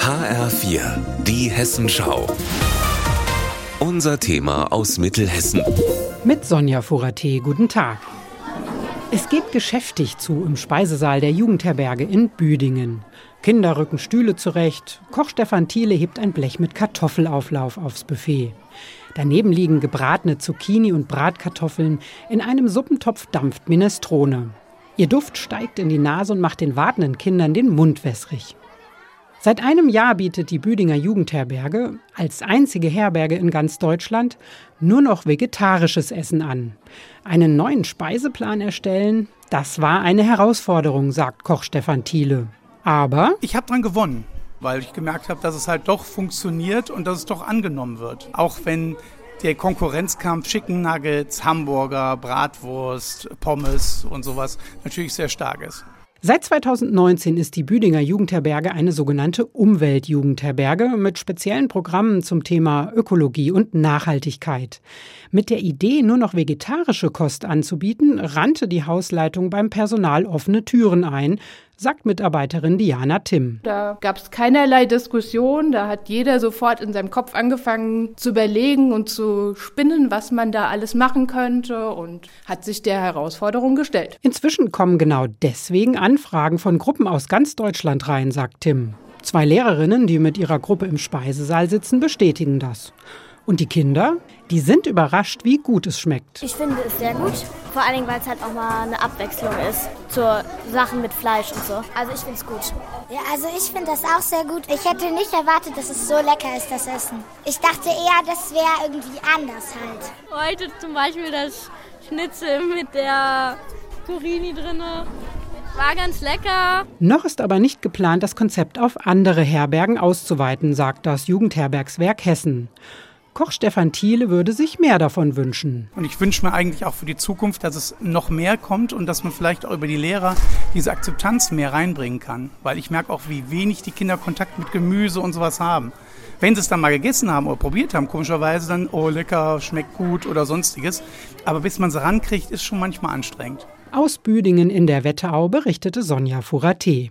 HR4, die Hessenschau. Unser Thema aus Mittelhessen. Mit Sonja Furate, guten Tag. Es geht geschäftig zu im Speisesaal der Jugendherberge in Büdingen. Kinder rücken Stühle zurecht. Koch Stefan Thiele hebt ein Blech mit Kartoffelauflauf aufs Buffet. Daneben liegen gebratene Zucchini und Bratkartoffeln. In einem Suppentopf dampft Minestrone. Ihr Duft steigt in die Nase und macht den wartenden Kindern den Mund wässrig. Seit einem Jahr bietet die Büdinger Jugendherberge als einzige Herberge in ganz Deutschland nur noch vegetarisches Essen an. Einen neuen Speiseplan erstellen, das war eine Herausforderung, sagt Koch Stefan Thiele. Aber ich habe dran gewonnen, weil ich gemerkt habe, dass es halt doch funktioniert und dass es doch angenommen wird. Auch wenn der Konkurrenzkampf Chicken Nuggets, Hamburger, Bratwurst, Pommes und sowas natürlich sehr stark ist. Seit 2019 ist die Büdinger Jugendherberge eine sogenannte Umweltjugendherberge mit speziellen Programmen zum Thema Ökologie und Nachhaltigkeit. Mit der Idee, nur noch vegetarische Kost anzubieten, rannte die Hausleitung beim Personal offene Türen ein, sagt Mitarbeiterin Diana Timm. Da gab es keinerlei Diskussion, da hat jeder sofort in seinem Kopf angefangen zu überlegen und zu spinnen, was man da alles machen könnte und hat sich der Herausforderung gestellt. Inzwischen kommen genau deswegen Anfragen von Gruppen aus ganz Deutschland rein, sagt Tim. Zwei Lehrerinnen, die mit ihrer Gruppe im Speisesaal sitzen, bestätigen das. Und die Kinder, die sind überrascht, wie gut es schmeckt. Ich finde es sehr gut, vor allem weil es halt auch mal eine Abwechslung ist zu Sachen mit Fleisch und so. Also ich finde es gut. Ja, also ich finde das auch sehr gut. Ich hätte nicht erwartet, dass es so lecker ist, das Essen. Ich dachte eher, das wäre irgendwie anders halt. Heute zum Beispiel das Schnitzel mit der Curini drinne. War ganz lecker. Noch ist aber nicht geplant, das Konzept auf andere Herbergen auszuweiten, sagt das Jugendherbergswerk Hessen. Koch Stefan Thiele würde sich mehr davon wünschen. Und ich wünsche mir eigentlich auch für die Zukunft, dass es noch mehr kommt und dass man vielleicht auch über die Lehrer diese Akzeptanz mehr reinbringen kann. Weil ich merke auch, wie wenig die Kinder Kontakt mit Gemüse und sowas haben. Wenn sie es dann mal gegessen haben oder probiert haben, komischerweise dann, oh lecker, schmeckt gut oder sonstiges. Aber bis man sie rankriegt, ist schon manchmal anstrengend. Aus Büdingen in der Wetterau berichtete Sonja Furate.